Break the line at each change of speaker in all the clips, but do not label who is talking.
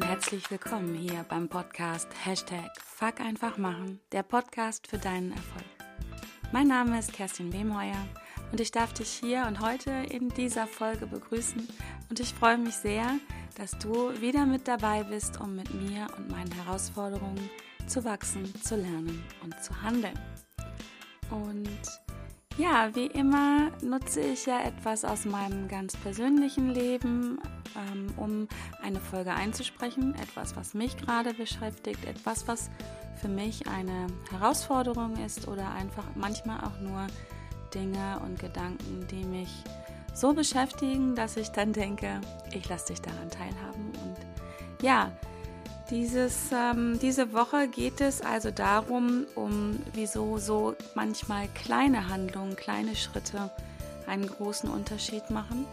und herzlich willkommen hier beim Podcast Hashtag Fuck einfach machen, der Podcast für deinen Erfolg. Mein Name ist Kerstin Wemheuer und ich darf dich hier und heute in dieser Folge begrüßen und ich freue mich sehr, dass du wieder mit dabei bist, um mit mir und meinen Herausforderungen zu wachsen, zu lernen und zu handeln. Und ja, wie immer nutze ich ja etwas aus meinem ganz persönlichen Leben, ähm, um eine Folge einzusprechen. Etwas, was mich gerade beschäftigt, etwas, was für mich eine Herausforderung ist oder einfach manchmal auch nur Dinge und Gedanken, die mich so beschäftigen, dass ich dann denke, ich lasse dich daran teilhaben. Und ja, dieses, ähm, diese Woche geht es also darum, um wieso so manchmal kleine Handlungen, kleine Schritte einen großen Unterschied machen.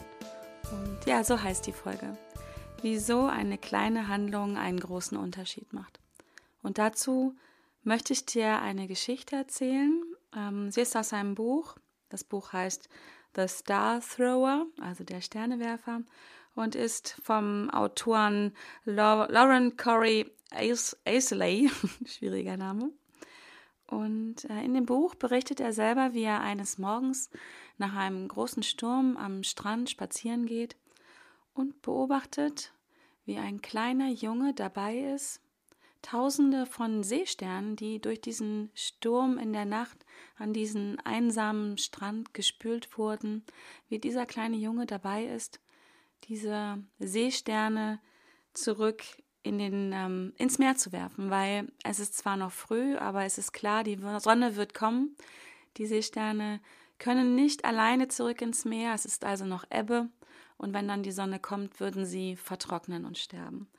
Und ja, so heißt die Folge. Wieso eine kleine Handlung einen großen Unterschied macht. Und dazu möchte ich dir eine Geschichte erzählen. Ähm, sie ist aus einem Buch. Das Buch heißt The Star Thrower, also der Sternewerfer und ist vom Autoren Lauren Corey Aisley, schwieriger Name. Und äh, in dem Buch berichtet er selber, wie er eines Morgens nach einem großen Sturm am Strand spazieren geht und beobachtet, wie ein kleiner Junge dabei ist, Tausende von Seesternen, die durch diesen Sturm in der Nacht an diesen einsamen Strand gespült wurden, wie dieser kleine Junge dabei ist, diese Seesterne zurück in den, ähm, ins Meer zu werfen, weil es ist zwar noch früh, aber es ist klar, die Sonne wird kommen. Die Seesterne können nicht alleine zurück ins Meer, es ist also noch Ebbe und wenn dann die Sonne kommt, würden sie vertrocknen und sterben.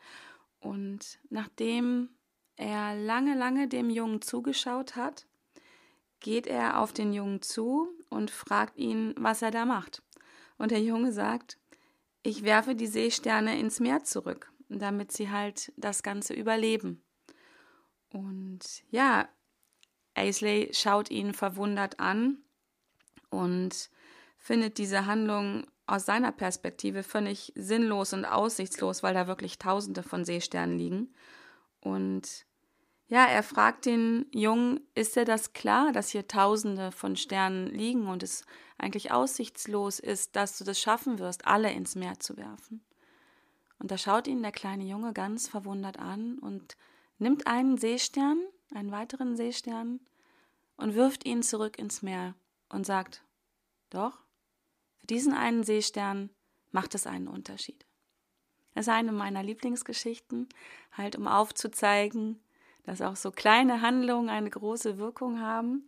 Und nachdem er lange, lange dem Jungen zugeschaut hat, geht er auf den Jungen zu und fragt ihn, was er da macht. Und der Junge sagt, ich werfe die Seesterne ins Meer zurück, damit sie halt das Ganze überleben. Und ja, Aisley schaut ihn verwundert an und findet diese Handlung aus seiner Perspektive völlig sinnlos und aussichtslos, weil da wirklich Tausende von Seesternen liegen. Und ja, er fragt den Jungen, ist dir das klar, dass hier Tausende von Sternen liegen und es eigentlich aussichtslos ist, dass du das schaffen wirst, alle ins Meer zu werfen? Und da schaut ihn der kleine Junge ganz verwundert an und nimmt einen Seestern, einen weiteren Seestern, und wirft ihn zurück ins Meer und sagt, doch, für diesen einen Seestern macht es einen Unterschied. Das ist eine meiner Lieblingsgeschichten, halt um aufzuzeigen, dass auch so kleine Handlungen eine große Wirkung haben.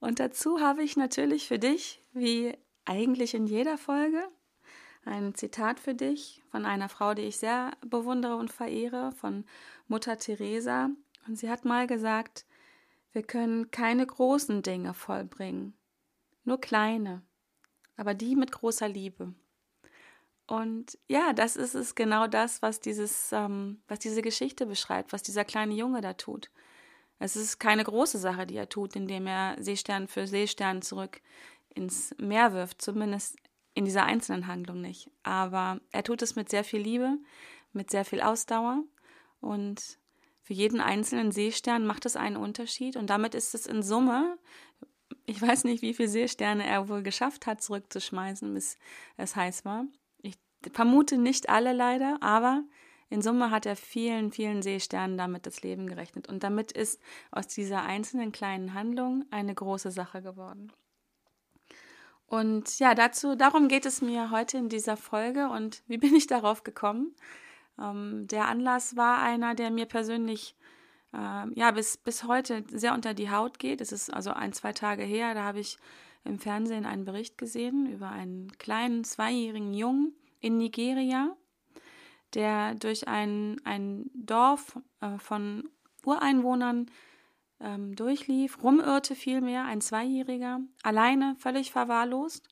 Und dazu habe ich natürlich für dich, wie eigentlich in jeder Folge, ein Zitat für dich von einer Frau, die ich sehr bewundere und verehre, von Mutter Teresa. Und sie hat mal gesagt, wir können keine großen Dinge vollbringen, nur kleine, aber die mit großer Liebe. Und ja, das ist es genau das, was dieses, ähm, was diese Geschichte beschreibt, was dieser kleine Junge da tut. Es ist keine große Sache, die er tut, indem er Seestern für Seestern zurück ins Meer wirft, zumindest in dieser einzelnen Handlung nicht. Aber er tut es mit sehr viel Liebe, mit sehr viel Ausdauer und für jeden einzelnen Seestern macht es einen Unterschied und damit ist es in Summe, ich weiß nicht, wie viele Seesterne er wohl geschafft hat, zurückzuschmeißen, bis es heiß war vermute nicht alle leider, aber in Summe hat er vielen, vielen Seesternen damit das Leben gerechnet. Und damit ist aus dieser einzelnen kleinen Handlung eine große Sache geworden. Und ja, dazu, darum geht es mir heute in dieser Folge. Und wie bin ich darauf gekommen? Ähm, der Anlass war einer, der mir persönlich äh, ja bis, bis heute sehr unter die Haut geht. Es ist also ein, zwei Tage her, da habe ich im Fernsehen einen Bericht gesehen über einen kleinen zweijährigen Jungen, in Nigeria, der durch ein, ein Dorf äh, von Ureinwohnern ähm, durchlief, rumirrte vielmehr, ein Zweijähriger, alleine, völlig verwahrlost.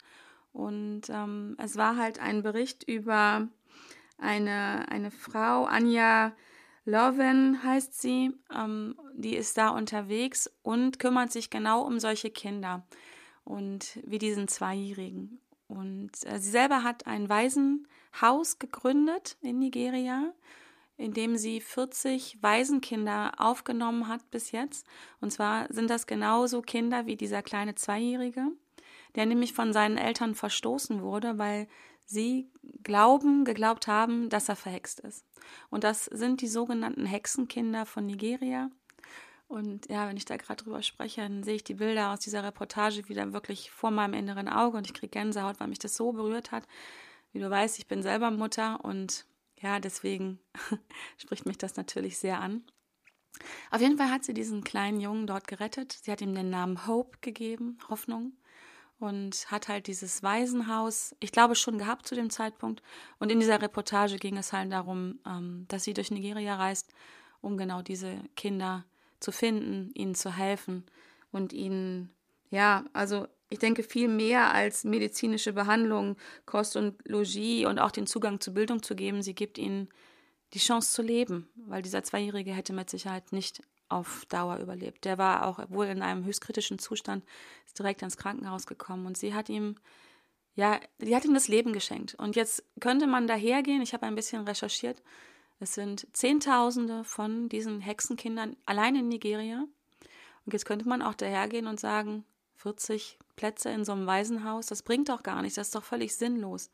Und ähm, es war halt ein Bericht über eine, eine Frau, Anja Loven heißt sie, ähm, die ist da unterwegs und kümmert sich genau um solche Kinder und wie diesen Zweijährigen. Und äh, sie selber hat ein Waisenhaus gegründet in Nigeria, in dem sie 40 Waisenkinder aufgenommen hat bis jetzt. Und zwar sind das genauso Kinder wie dieser kleine Zweijährige, der nämlich von seinen Eltern verstoßen wurde, weil sie glauben, geglaubt haben, dass er verhext ist. Und das sind die sogenannten Hexenkinder von Nigeria. Und ja, wenn ich da gerade drüber spreche, dann sehe ich die Bilder aus dieser Reportage wieder wirklich vor meinem inneren Auge und ich kriege Gänsehaut, weil mich das so berührt hat. Wie du weißt, ich bin selber Mutter und ja, deswegen spricht mich das natürlich sehr an. Auf jeden Fall hat sie diesen kleinen Jungen dort gerettet. Sie hat ihm den Namen Hope gegeben, Hoffnung und hat halt dieses Waisenhaus, ich glaube, schon gehabt zu dem Zeitpunkt. Und in dieser Reportage ging es halt darum, ähm, dass sie durch Nigeria reist, um genau diese Kinder zu finden, ihnen zu helfen und ihnen, ja, also ich denke, viel mehr als medizinische Behandlung, Kost und Logis und auch den Zugang zur Bildung zu geben. Sie gibt ihnen die Chance zu leben, weil dieser Zweijährige hätte mit Sicherheit nicht auf Dauer überlebt. Der war auch wohl in einem höchstkritischen Zustand, ist direkt ins Krankenhaus gekommen und sie hat ihm, ja, die hat ihm das Leben geschenkt. Und jetzt könnte man dahergehen, ich habe ein bisschen recherchiert, es sind Zehntausende von diesen Hexenkindern allein in Nigeria. Und jetzt könnte man auch dahergehen und sagen, 40 Plätze in so einem Waisenhaus, das bringt doch gar nichts, das ist doch völlig sinnlos.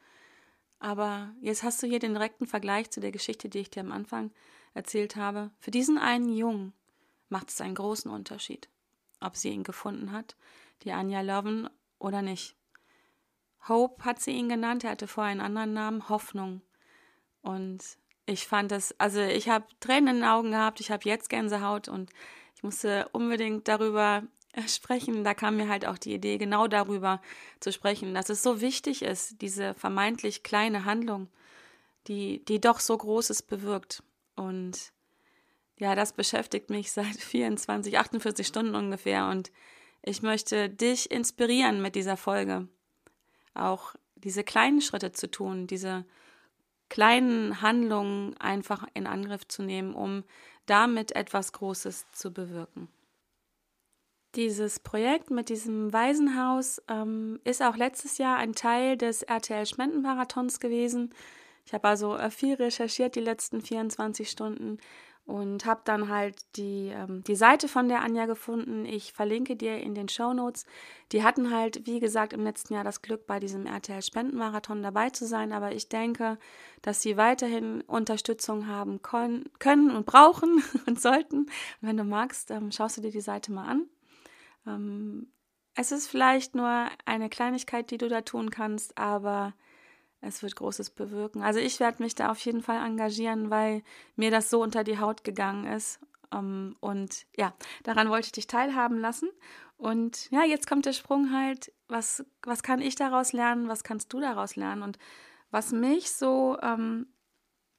Aber jetzt hast du hier den direkten Vergleich zu der Geschichte, die ich dir am Anfang erzählt habe. Für diesen einen Jungen macht es einen großen Unterschied, ob sie ihn gefunden hat, die Anja Loven, oder nicht. Hope hat sie ihn genannt, er hatte vorher einen anderen Namen, Hoffnung. Und ich fand das, also ich habe Tränen in den Augen gehabt, ich habe jetzt Gänsehaut und ich musste unbedingt darüber sprechen. Da kam mir halt auch die Idee, genau darüber zu sprechen, dass es so wichtig ist, diese vermeintlich kleine Handlung, die, die doch so Großes bewirkt. Und ja, das beschäftigt mich seit 24, 48 Stunden ungefähr und ich möchte dich inspirieren mit dieser Folge. Auch diese kleinen Schritte zu tun, diese kleinen Handlungen einfach in Angriff zu nehmen, um damit etwas Großes zu bewirken. Dieses Projekt mit diesem Waisenhaus ähm, ist auch letztes Jahr ein Teil des RTL Spendenmarathons gewesen. Ich habe also äh, viel recherchiert die letzten 24 Stunden und habe dann halt die, ähm, die Seite von der Anja gefunden. Ich verlinke dir in den Show Notes. Die hatten halt, wie gesagt, im letzten Jahr das Glück, bei diesem RTL Spendenmarathon dabei zu sein. Aber ich denke, dass sie weiterhin Unterstützung haben können und brauchen und sollten. Wenn du magst, ähm, schaust du dir die Seite mal an. Ähm, es ist vielleicht nur eine Kleinigkeit, die du da tun kannst, aber es wird Großes bewirken. Also ich werde mich da auf jeden Fall engagieren, weil mir das so unter die Haut gegangen ist. Ähm, und ja, daran wollte ich dich teilhaben lassen. Und ja, jetzt kommt der Sprung halt, was, was kann ich daraus lernen, was kannst du daraus lernen? Und was mich so ähm,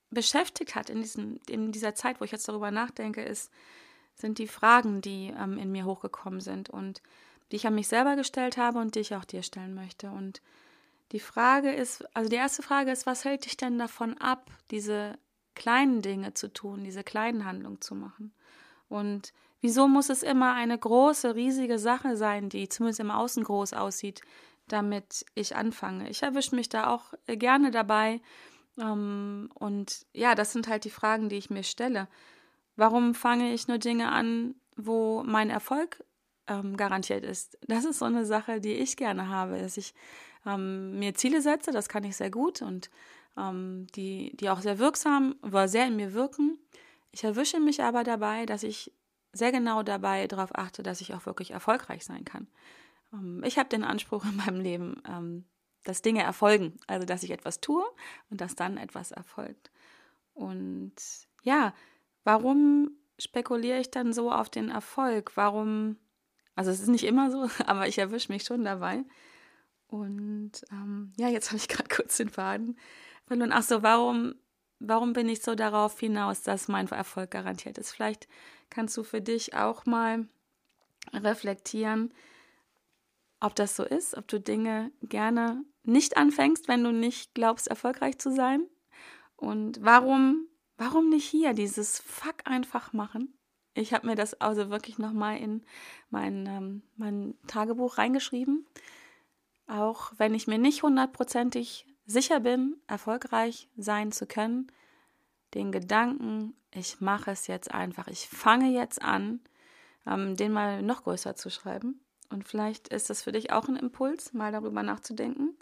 beschäftigt hat in, diesen, in dieser Zeit, wo ich jetzt darüber nachdenke, ist, sind die Fragen, die ähm, in mir hochgekommen sind und die ich an mich selber gestellt habe und die ich auch dir stellen möchte. Und die Frage ist, also die erste Frage ist, was hält dich denn davon ab, diese kleinen Dinge zu tun, diese kleinen Handlungen zu machen? Und wieso muss es immer eine große, riesige Sache sein, die zumindest im Außen groß aussieht, damit ich anfange? Ich erwische mich da auch gerne dabei. Ähm, und ja, das sind halt die Fragen, die ich mir stelle. Warum fange ich nur Dinge an, wo mein Erfolg ähm, garantiert ist? Das ist so eine Sache, die ich gerne habe, dass ich ähm, mir Ziele setze, das kann ich sehr gut und ähm, die, die auch sehr wirksam, war sehr in mir wirken. Ich erwische mich aber dabei, dass ich sehr genau dabei darauf achte, dass ich auch wirklich erfolgreich sein kann. Ähm, ich habe den Anspruch in meinem Leben, ähm, dass Dinge erfolgen, also dass ich etwas tue und dass dann etwas erfolgt. Und ja, warum spekuliere ich dann so auf den Erfolg? Warum, also es ist nicht immer so, aber ich erwische mich schon dabei, und ähm, ja, jetzt habe ich gerade kurz den Faden verloren. Ach so, warum, warum bin ich so darauf hinaus, dass mein Erfolg garantiert ist? Vielleicht kannst du für dich auch mal reflektieren, ob das so ist, ob du Dinge gerne nicht anfängst, wenn du nicht glaubst, erfolgreich zu sein. Und warum, warum nicht hier dieses Fuck einfach machen? Ich habe mir das also wirklich nochmal in mein, ähm, mein Tagebuch reingeschrieben auch wenn ich mir nicht hundertprozentig sicher bin, erfolgreich sein zu können, den Gedanken, ich mache es jetzt einfach, ich fange jetzt an, ähm, den mal noch größer zu schreiben. Und vielleicht ist das für dich auch ein Impuls, mal darüber nachzudenken.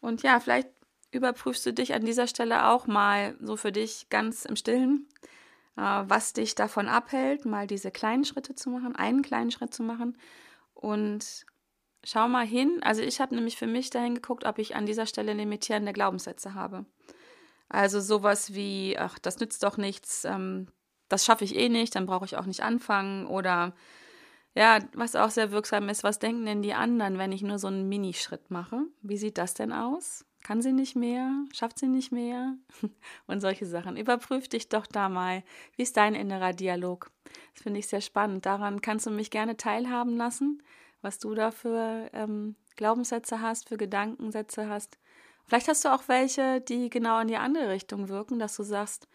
Und ja, vielleicht überprüfst du dich an dieser Stelle auch mal so für dich ganz im Stillen, was dich davon abhält, mal diese kleinen Schritte zu machen, einen kleinen Schritt zu machen. Und schau mal hin. Also ich habe nämlich für mich dahin geguckt, ob ich an dieser Stelle limitierende Glaubenssätze habe. Also sowas wie, ach, das nützt doch nichts, ähm, das schaffe ich eh nicht, dann brauche ich auch nicht anfangen. Oder ja, was auch sehr wirksam ist, was denken denn die anderen, wenn ich nur so einen Minischritt mache? Wie sieht das denn aus? Kann sie nicht mehr? Schafft sie nicht mehr? Und solche Sachen. Überprüf dich doch da mal. Wie ist dein innerer Dialog? Das finde ich sehr spannend. Daran kannst du mich gerne teilhaben lassen, was du da für ähm, Glaubenssätze hast, für Gedankensätze hast. Vielleicht hast du auch welche, die genau in die andere Richtung wirken, dass du sagst,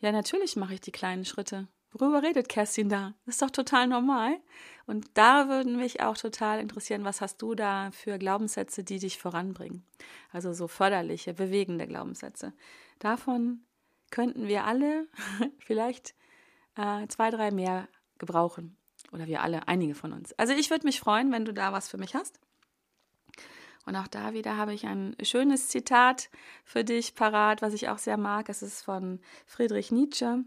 ja, natürlich mache ich die kleinen Schritte. Worüber redet Kerstin da? Das ist doch total normal. Und da würden mich auch total interessieren, was hast du da für Glaubenssätze, die dich voranbringen? Also so förderliche, bewegende Glaubenssätze. Davon könnten wir alle vielleicht äh, zwei, drei mehr gebrauchen. Oder wir alle, einige von uns. Also ich würde mich freuen, wenn du da was für mich hast. Und auch da wieder habe ich ein schönes Zitat für dich parat, was ich auch sehr mag. Es ist von Friedrich Nietzsche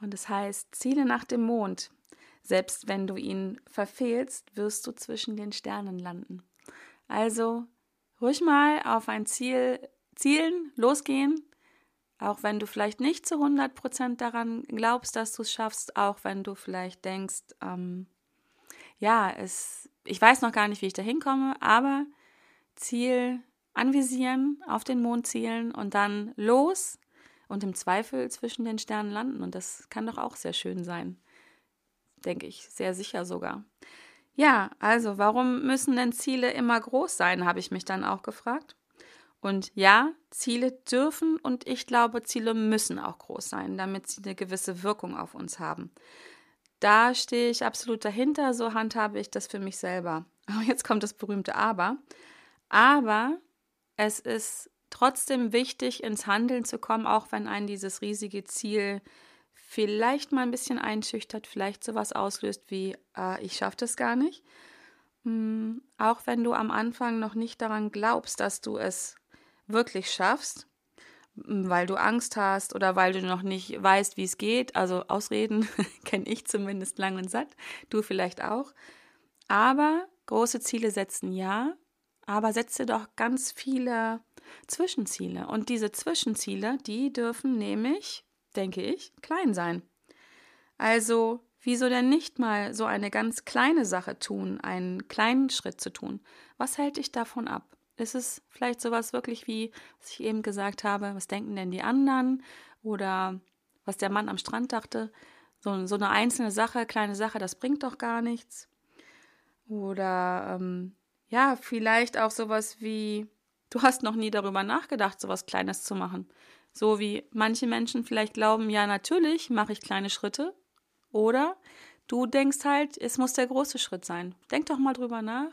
und es heißt, Ziele nach dem Mond. Selbst wenn du ihn verfehlst, wirst du zwischen den Sternen landen. Also ruhig mal auf ein Ziel zielen, losgehen, auch wenn du vielleicht nicht zu 100 Prozent daran glaubst, dass du es schaffst, auch wenn du vielleicht denkst, ähm, ja, es, ich weiß noch gar nicht, wie ich da hinkomme, aber Ziel anvisieren, auf den Mond zielen und dann los und im Zweifel zwischen den Sternen landen. Und das kann doch auch sehr schön sein. Denke ich, sehr sicher sogar. Ja, also warum müssen denn Ziele immer groß sein, habe ich mich dann auch gefragt. Und ja, Ziele dürfen und ich glaube, Ziele müssen auch groß sein, damit sie eine gewisse Wirkung auf uns haben. Da stehe ich absolut dahinter, so handhabe ich das für mich selber. Aber jetzt kommt das berühmte Aber. Aber es ist trotzdem wichtig, ins Handeln zu kommen, auch wenn ein dieses riesige Ziel vielleicht mal ein bisschen einschüchtert, vielleicht sowas auslöst wie, äh, ich schaffe das gar nicht. Mhm. Auch wenn du am Anfang noch nicht daran glaubst, dass du es wirklich schaffst, hm, weil du Angst hast oder weil du noch nicht weißt, wie es geht. Also Ausreden kenne ich zumindest lang und satt, du vielleicht auch. Aber große Ziele setzen ja, aber setze doch ganz viele Zwischenziele. Und diese Zwischenziele, die dürfen nämlich, denke ich, klein sein. Also, wieso denn nicht mal so eine ganz kleine Sache tun, einen kleinen Schritt zu tun? Was hält dich davon ab? Ist es vielleicht sowas wirklich wie, was ich eben gesagt habe, was denken denn die anderen? Oder was der Mann am Strand dachte, so, so eine einzelne Sache, kleine Sache, das bringt doch gar nichts. Oder ähm, ja, vielleicht auch sowas wie, du hast noch nie darüber nachgedacht, sowas Kleines zu machen. So wie manche Menschen vielleicht glauben, ja, natürlich mache ich kleine Schritte. Oder du denkst halt, es muss der große Schritt sein. Denk doch mal drüber nach.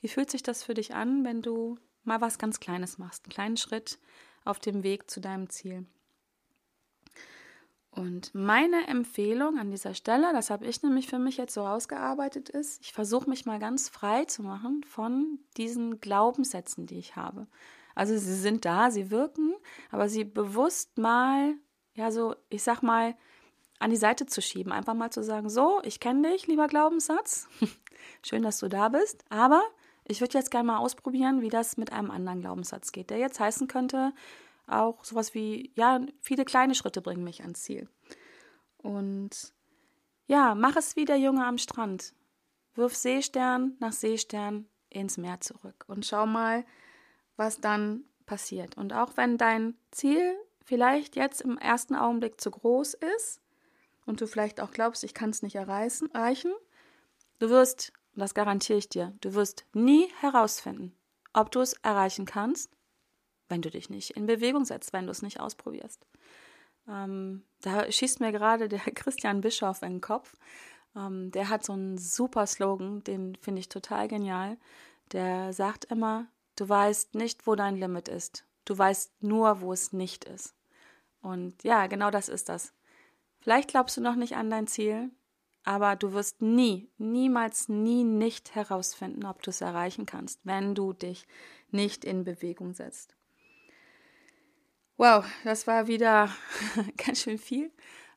Wie fühlt sich das für dich an, wenn du mal was ganz Kleines machst? Einen kleinen Schritt auf dem Weg zu deinem Ziel. Und meine Empfehlung an dieser Stelle, das habe ich nämlich für mich jetzt so rausgearbeitet, ist, ich versuche mich mal ganz frei zu machen von diesen Glaubenssätzen, die ich habe. Also sie sind da, sie wirken, aber sie bewusst mal, ja, so, ich sag mal, an die Seite zu schieben. Einfach mal zu sagen, so, ich kenne dich, lieber Glaubenssatz. Schön, dass du da bist. Aber ich würde jetzt gerne mal ausprobieren, wie das mit einem anderen Glaubenssatz geht, der jetzt heißen könnte, auch sowas wie, ja, viele kleine Schritte bringen mich ans Ziel. Und ja, mach es wie der Junge am Strand. Wirf Seestern nach Seestern ins Meer zurück und schau mal, was dann passiert. Und auch wenn dein Ziel vielleicht jetzt im ersten Augenblick zu groß ist und du vielleicht auch glaubst, ich kann es nicht erreichen, du wirst, das garantiere ich dir, du wirst nie herausfinden, ob du es erreichen kannst wenn du dich nicht in Bewegung setzt, wenn du es nicht ausprobierst. Ähm, da schießt mir gerade der Christian Bischof in den Kopf. Ähm, der hat so einen super Slogan, den finde ich total genial. Der sagt immer, du weißt nicht, wo dein Limit ist. Du weißt nur, wo es nicht ist. Und ja, genau das ist das. Vielleicht glaubst du noch nicht an dein Ziel, aber du wirst nie, niemals, nie nicht herausfinden, ob du es erreichen kannst, wenn du dich nicht in Bewegung setzt. Wow, das war wieder ganz schön viel.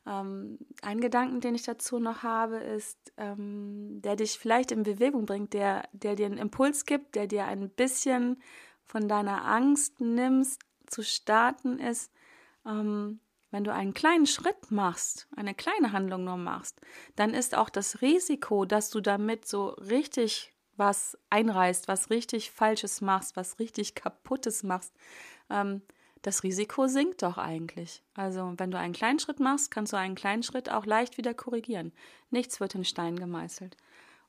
Ähm, ein Gedanken, den ich dazu noch habe, ist, ähm, der dich vielleicht in Bewegung bringt, der, der dir einen Impuls gibt, der dir ein bisschen von deiner Angst nimmst, zu starten, ist, ähm, wenn du einen kleinen Schritt machst, eine kleine Handlung nur machst, dann ist auch das Risiko, dass du damit so richtig was einreißt, was richtig Falsches machst, was richtig Kaputtes machst, ähm, das Risiko sinkt doch eigentlich. Also wenn du einen kleinen Schritt machst, kannst du einen kleinen Schritt auch leicht wieder korrigieren. Nichts wird in Stein gemeißelt.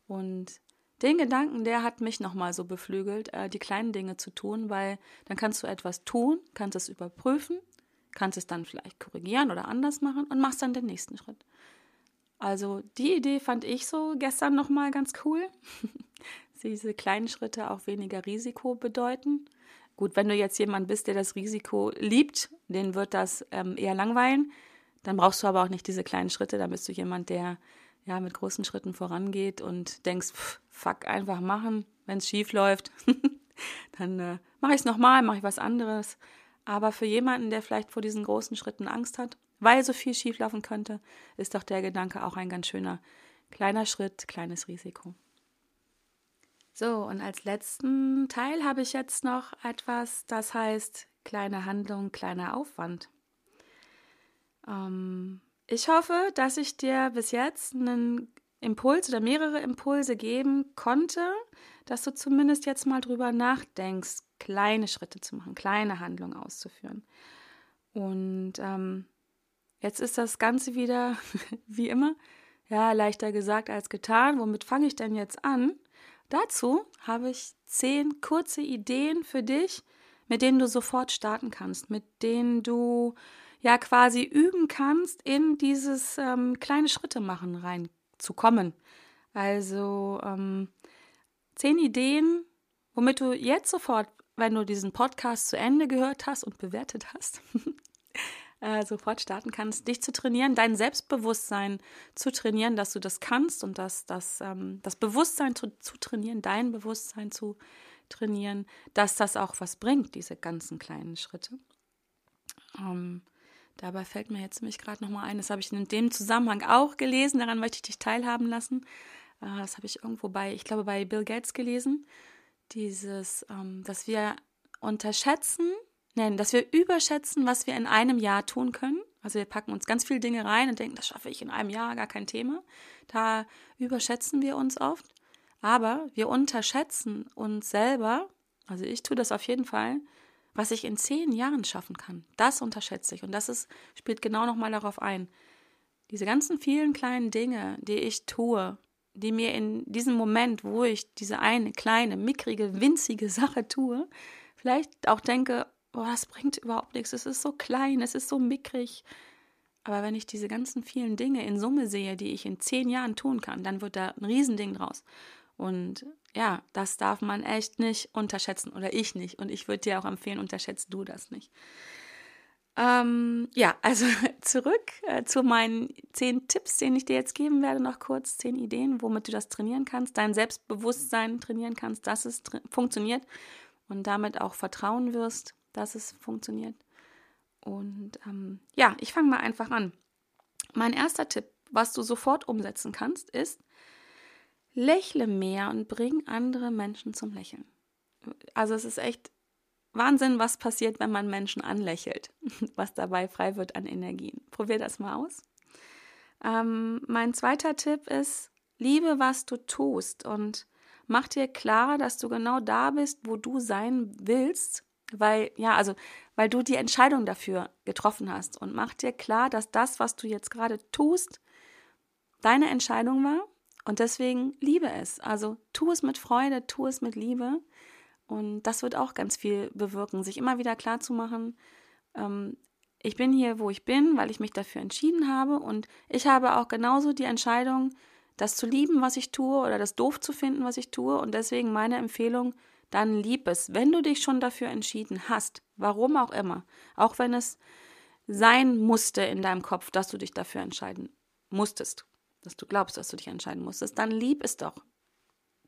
Und den Gedanken, der hat mich nochmal so beflügelt, äh, die kleinen Dinge zu tun, weil dann kannst du etwas tun, kannst es überprüfen, kannst es dann vielleicht korrigieren oder anders machen und machst dann den nächsten Schritt. Also die Idee fand ich so gestern nochmal ganz cool. Diese kleinen Schritte auch weniger Risiko bedeuten. Gut, wenn du jetzt jemand bist, der das Risiko liebt, den wird das ähm, eher langweilen. Dann brauchst du aber auch nicht diese kleinen Schritte. Dann bist du jemand, der ja mit großen Schritten vorangeht und denkst, pff, fuck, einfach machen. Wenn es schief läuft, dann äh, mache ich es nochmal, mache ich was anderes. Aber für jemanden, der vielleicht vor diesen großen Schritten Angst hat, weil so viel schieflaufen könnte, ist doch der Gedanke auch ein ganz schöner kleiner Schritt, kleines Risiko. So, und als letzten Teil habe ich jetzt noch etwas, das heißt kleine Handlung, kleiner Aufwand. Ähm, ich hoffe, dass ich dir bis jetzt einen Impuls oder mehrere Impulse geben konnte, dass du zumindest jetzt mal drüber nachdenkst, kleine Schritte zu machen, kleine Handlungen auszuführen. Und ähm, jetzt ist das Ganze wieder wie immer, ja, leichter gesagt als getan. Womit fange ich denn jetzt an? Dazu habe ich zehn kurze Ideen für dich, mit denen du sofort starten kannst, mit denen du ja quasi üben kannst, in dieses ähm, kleine Schritte machen reinzukommen. Also ähm, zehn Ideen, womit du jetzt sofort, wenn du diesen Podcast zu Ende gehört hast und bewertet hast, äh, sofort starten kannst, dich zu trainieren, dein Selbstbewusstsein zu trainieren, dass du das kannst und dass das, ähm, das Bewusstsein zu, zu trainieren, dein Bewusstsein zu trainieren, dass das auch was bringt, diese ganzen kleinen Schritte. Ähm, dabei fällt mir jetzt nämlich gerade nochmal ein, das habe ich in dem Zusammenhang auch gelesen, daran möchte ich dich teilhaben lassen. Äh, das habe ich irgendwo bei, ich glaube, bei Bill Gates gelesen. Dieses, ähm, dass wir unterschätzen, nennen, dass wir überschätzen, was wir in einem Jahr tun können. Also wir packen uns ganz viele Dinge rein und denken, das schaffe ich in einem Jahr, gar kein Thema. Da überschätzen wir uns oft. Aber wir unterschätzen uns selber, also ich tue das auf jeden Fall, was ich in zehn Jahren schaffen kann. Das unterschätze ich. Und das ist, spielt genau nochmal darauf ein. Diese ganzen vielen kleinen Dinge, die ich tue, die mir in diesem Moment, wo ich diese eine kleine, mickrige, winzige Sache tue, vielleicht auch denke, oh, das bringt überhaupt nichts, es ist so klein, es ist so mickrig. Aber wenn ich diese ganzen vielen Dinge in Summe sehe, die ich in zehn Jahren tun kann, dann wird da ein Riesending draus. Und ja, das darf man echt nicht unterschätzen oder ich nicht. Und ich würde dir auch empfehlen, unterschätzt du das nicht. Ähm, ja, also zurück äh, zu meinen zehn Tipps, den ich dir jetzt geben werde, noch kurz zehn Ideen, womit du das trainieren kannst, dein Selbstbewusstsein trainieren kannst, dass es funktioniert und damit auch vertrauen wirst dass es funktioniert. Und ähm, ja, ich fange mal einfach an. Mein erster Tipp, was du sofort umsetzen kannst, ist, lächle mehr und bring andere Menschen zum Lächeln. Also es ist echt Wahnsinn, was passiert, wenn man Menschen anlächelt, was dabei frei wird an Energien. Probier das mal aus. Ähm, mein zweiter Tipp ist, liebe, was du tust und mach dir klar, dass du genau da bist, wo du sein willst weil, ja, also, weil du die Entscheidung dafür getroffen hast. Und mach dir klar, dass das, was du jetzt gerade tust, deine Entscheidung war. Und deswegen liebe es. Also tu es mit Freude, tu es mit Liebe. Und das wird auch ganz viel bewirken, sich immer wieder klar zu machen, ähm, ich bin hier, wo ich bin, weil ich mich dafür entschieden habe. Und ich habe auch genauso die Entscheidung, das zu lieben, was ich tue oder das doof zu finden, was ich tue. Und deswegen meine Empfehlung, dann lieb es, wenn du dich schon dafür entschieden hast, warum auch immer, auch wenn es sein musste in deinem Kopf, dass du dich dafür entscheiden musstest, dass du glaubst, dass du dich entscheiden musstest, dann lieb es doch.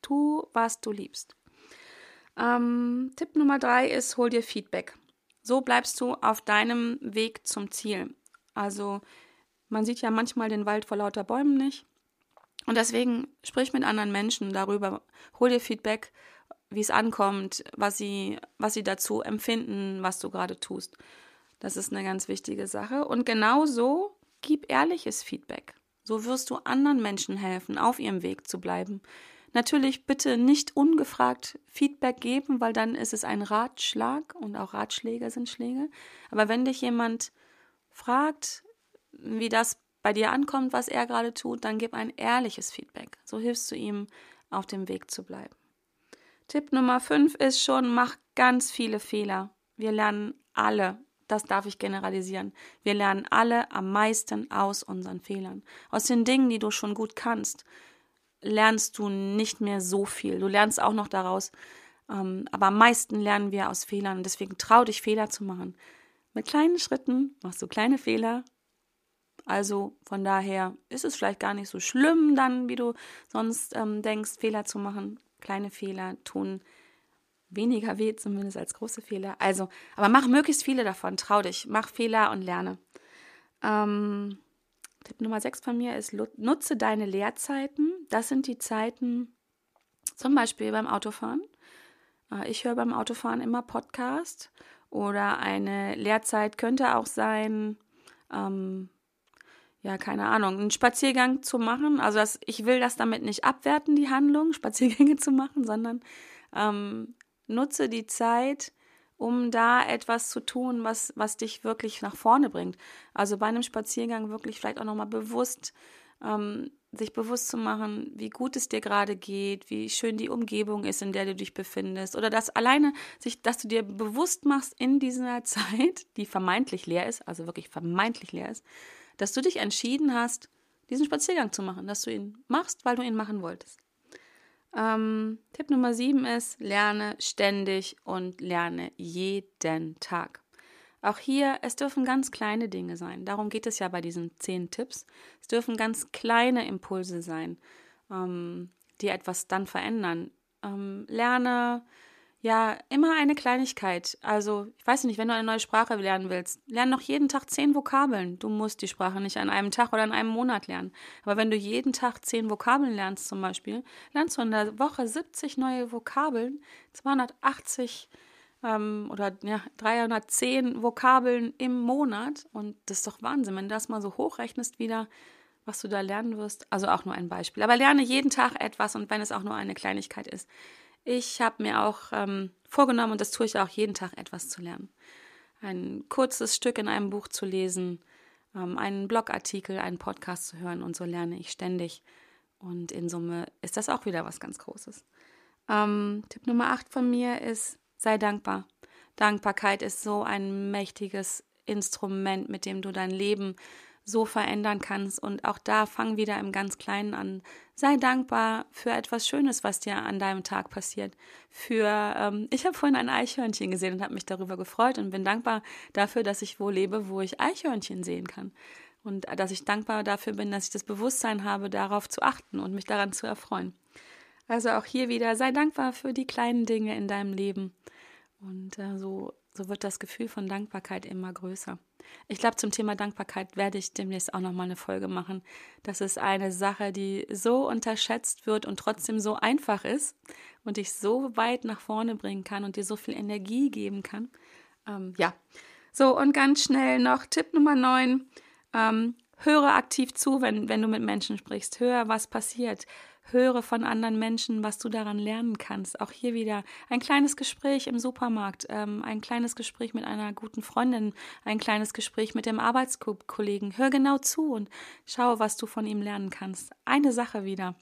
Tu, was du liebst. Ähm, Tipp Nummer drei ist, hol dir Feedback. So bleibst du auf deinem Weg zum Ziel. Also man sieht ja manchmal den Wald vor lauter Bäumen nicht. Und deswegen sprich mit anderen Menschen darüber, hol dir Feedback, wie es ankommt, was sie, was sie dazu empfinden, was du gerade tust. Das ist eine ganz wichtige Sache. Und genauso gib ehrliches Feedback. So wirst du anderen Menschen helfen, auf ihrem Weg zu bleiben. Natürlich bitte nicht ungefragt Feedback geben, weil dann ist es ein Ratschlag und auch Ratschläge sind Schläge. Aber wenn dich jemand fragt, wie das bei dir ankommt, was er gerade tut, dann gib ein ehrliches Feedback. So hilfst du ihm, auf dem Weg zu bleiben. Tipp Nummer 5 ist schon, mach ganz viele Fehler. Wir lernen alle, das darf ich generalisieren, wir lernen alle am meisten aus unseren Fehlern. Aus den Dingen, die du schon gut kannst lernst du nicht mehr so viel. Du lernst auch noch daraus, ähm, aber am meisten lernen wir aus Fehlern. Deswegen trau dich, Fehler zu machen. Mit kleinen Schritten machst du kleine Fehler. Also von daher ist es vielleicht gar nicht so schlimm, dann, wie du sonst ähm, denkst, Fehler zu machen. Kleine Fehler tun weniger weh, zumindest als große Fehler. Also, aber mach möglichst viele davon. Trau dich, mach Fehler und lerne. Ähm, Tipp Nummer 6 von mir ist, nutze deine Leerzeiten. Das sind die Zeiten zum Beispiel beim Autofahren. Äh, ich höre beim Autofahren immer Podcast oder eine Lehrzeit könnte auch sein, ähm, ja, keine Ahnung, einen Spaziergang zu machen. Also das, ich will das damit nicht abwerten, die Handlung, Spaziergänge zu machen, sondern ähm, nutze die Zeit, um da etwas zu tun, was, was dich wirklich nach vorne bringt. Also bei einem Spaziergang wirklich vielleicht auch nochmal bewusst, ähm, sich bewusst zu machen, wie gut es dir gerade geht, wie schön die Umgebung ist, in der du dich befindest. Oder dass alleine sich, dass du dir bewusst machst in dieser Zeit, die vermeintlich leer ist, also wirklich vermeintlich leer ist, dass du dich entschieden hast, diesen Spaziergang zu machen, dass du ihn machst, weil du ihn machen wolltest. Ähm, Tipp Nummer sieben ist, lerne ständig und lerne jeden Tag. Auch hier, es dürfen ganz kleine Dinge sein. Darum geht es ja bei diesen zehn Tipps. Es dürfen ganz kleine Impulse sein, ähm, die etwas dann verändern. Ähm, lerne ja, immer eine Kleinigkeit. Also, ich weiß nicht, wenn du eine neue Sprache lernen willst, lerne noch jeden Tag zehn Vokabeln. Du musst die Sprache nicht an einem Tag oder an einem Monat lernen. Aber wenn du jeden Tag zehn Vokabeln lernst, zum Beispiel, lernst du in der Woche 70 neue Vokabeln, 280 ähm, oder ja, 310 Vokabeln im Monat. Und das ist doch Wahnsinn, wenn du das mal so hochrechnest wieder, was du da lernen wirst. Also auch nur ein Beispiel. Aber lerne jeden Tag etwas und wenn es auch nur eine Kleinigkeit ist. Ich habe mir auch ähm, vorgenommen, und das tue ich auch jeden Tag, etwas zu lernen. Ein kurzes Stück in einem Buch zu lesen, ähm, einen Blogartikel, einen Podcast zu hören und so lerne ich ständig. Und in Summe ist das auch wieder was ganz Großes. Ähm, Tipp Nummer 8 von mir ist, sei dankbar. Dankbarkeit ist so ein mächtiges Instrument, mit dem du dein Leben so verändern kannst. Und auch da fang wieder im ganz Kleinen an. Sei dankbar für etwas Schönes, was dir an deinem Tag passiert. Für ähm, ich habe vorhin ein Eichhörnchen gesehen und habe mich darüber gefreut und bin dankbar dafür, dass ich wo lebe, wo ich Eichhörnchen sehen kann. Und dass ich dankbar dafür bin, dass ich das Bewusstsein habe, darauf zu achten und mich daran zu erfreuen. Also auch hier wieder, sei dankbar für die kleinen Dinge in deinem Leben. Und äh, so, so wird das Gefühl von Dankbarkeit immer größer. Ich glaube, zum Thema Dankbarkeit werde ich demnächst auch nochmal eine Folge machen. Das ist eine Sache, die so unterschätzt wird und trotzdem so einfach ist und dich so weit nach vorne bringen kann und dir so viel Energie geben kann. Ähm, ja, so und ganz schnell noch Tipp Nummer 9. Ähm, höre aktiv zu, wenn, wenn du mit Menschen sprichst. Hör, was passiert höre von anderen Menschen, was du daran lernen kannst. Auch hier wieder ein kleines Gespräch im Supermarkt, ähm, ein kleines Gespräch mit einer guten Freundin, ein kleines Gespräch mit dem Arbeitskollegen. Hör genau zu und schau, was du von ihm lernen kannst. Eine Sache wieder.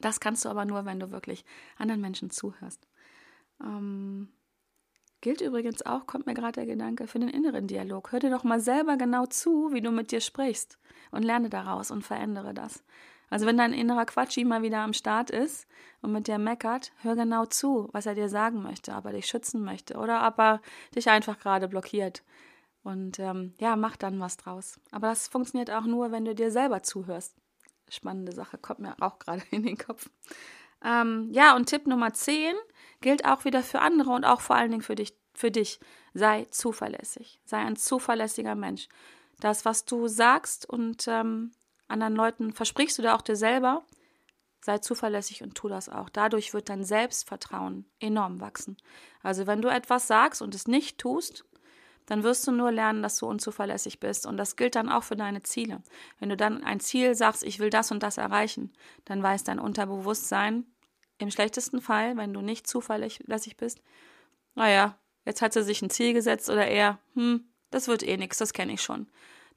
Das kannst du aber nur, wenn du wirklich anderen Menschen zuhörst. Ähm, gilt übrigens auch, kommt mir gerade der Gedanke, für den inneren Dialog. Hör dir doch mal selber genau zu, wie du mit dir sprichst und lerne daraus und verändere das. Also wenn dein innerer Quatschi mal wieder am Start ist und mit dir meckert, hör genau zu, was er dir sagen möchte, ob er dich schützen möchte oder ob er dich einfach gerade blockiert. Und ähm, ja, mach dann was draus. Aber das funktioniert auch nur, wenn du dir selber zuhörst. Spannende Sache, kommt mir auch gerade in den Kopf. Ähm, ja, und Tipp Nummer 10 gilt auch wieder für andere und auch vor allen Dingen für dich. Für dich. Sei zuverlässig. Sei ein zuverlässiger Mensch. Das, was du sagst und ähm, anderen Leuten versprichst du da auch dir selber, sei zuverlässig und tu das auch. Dadurch wird dein Selbstvertrauen enorm wachsen. Also wenn du etwas sagst und es nicht tust, dann wirst du nur lernen, dass du unzuverlässig bist. Und das gilt dann auch für deine Ziele. Wenn du dann ein Ziel sagst, ich will das und das erreichen, dann weiß dein Unterbewusstsein, im schlechtesten Fall, wenn du nicht zuverlässig bist, naja, jetzt hat sie sich ein Ziel gesetzt oder eher, hm, das wird eh nichts, das kenne ich schon.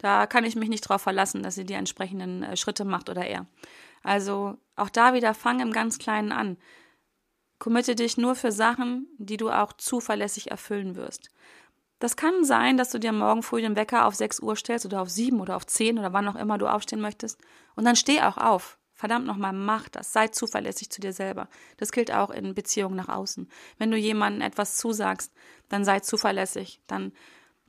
Da kann ich mich nicht drauf verlassen, dass sie die entsprechenden äh, Schritte macht oder er. Also auch da wieder fang im ganz Kleinen an. Committe dich nur für Sachen, die du auch zuverlässig erfüllen wirst. Das kann sein, dass du dir morgen früh den Wecker auf 6 Uhr stellst oder auf 7 oder auf 10 oder wann auch immer du aufstehen möchtest. Und dann steh auch auf. Verdammt nochmal, mach das. Sei zuverlässig zu dir selber. Das gilt auch in Beziehungen nach außen. Wenn du jemandem etwas zusagst, dann sei zuverlässig. Dann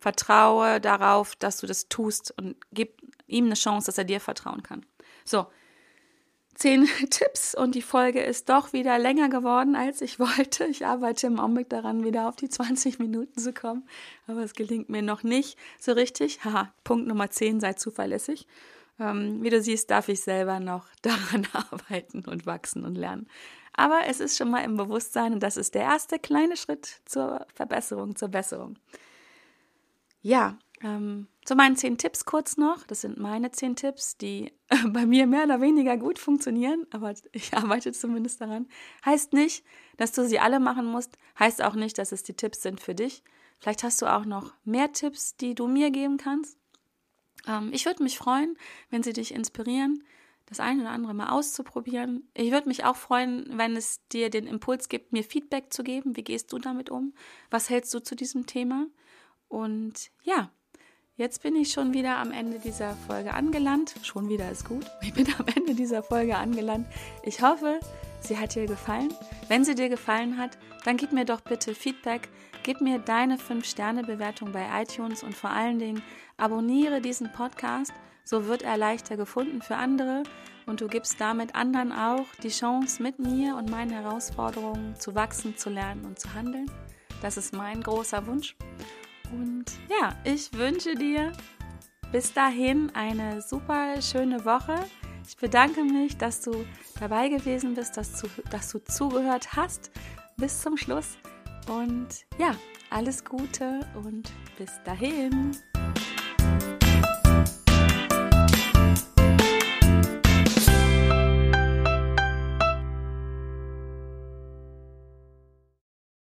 vertraue darauf, dass du das tust und gib ihm eine Chance, dass er dir vertrauen kann. So, zehn Tipps und die Folge ist doch wieder länger geworden, als ich wollte. Ich arbeite im Augenblick daran, wieder auf die 20 Minuten zu kommen, aber es gelingt mir noch nicht so richtig. Haha, Punkt Nummer 10, sei zuverlässig. Ähm, wie du siehst, darf ich selber noch daran arbeiten und wachsen und lernen. Aber es ist schon mal im Bewusstsein und das ist der erste kleine Schritt zur Verbesserung, zur Besserung. Ja, ähm, zu meinen zehn Tipps kurz noch. Das sind meine zehn Tipps, die bei mir mehr oder weniger gut funktionieren, aber ich arbeite zumindest daran. Heißt nicht, dass du sie alle machen musst. Heißt auch nicht, dass es die Tipps sind für dich. Vielleicht hast du auch noch mehr Tipps, die du mir geben kannst. Ähm, ich würde mich freuen, wenn sie dich inspirieren, das eine oder andere mal auszuprobieren. Ich würde mich auch freuen, wenn es dir den Impuls gibt, mir Feedback zu geben. Wie gehst du damit um? Was hältst du zu diesem Thema? Und ja, Jetzt bin ich schon wieder am Ende dieser Folge angelangt. Schon wieder ist gut. Ich bin am Ende dieser Folge angelangt. Ich hoffe, sie hat dir gefallen. Wenn sie dir gefallen hat, dann gib mir doch bitte Feedback. Gib mir deine 5-Sterne-Bewertung bei iTunes und vor allen Dingen abonniere diesen Podcast. So wird er leichter gefunden für andere und du gibst damit anderen auch die Chance, mit mir und meinen Herausforderungen zu wachsen, zu lernen und zu handeln. Das ist mein großer Wunsch. Und ja, ich wünsche dir bis dahin eine super schöne Woche. Ich bedanke mich, dass du dabei gewesen bist, dass du, dass du zugehört hast bis zum Schluss. Und ja, alles Gute und bis dahin.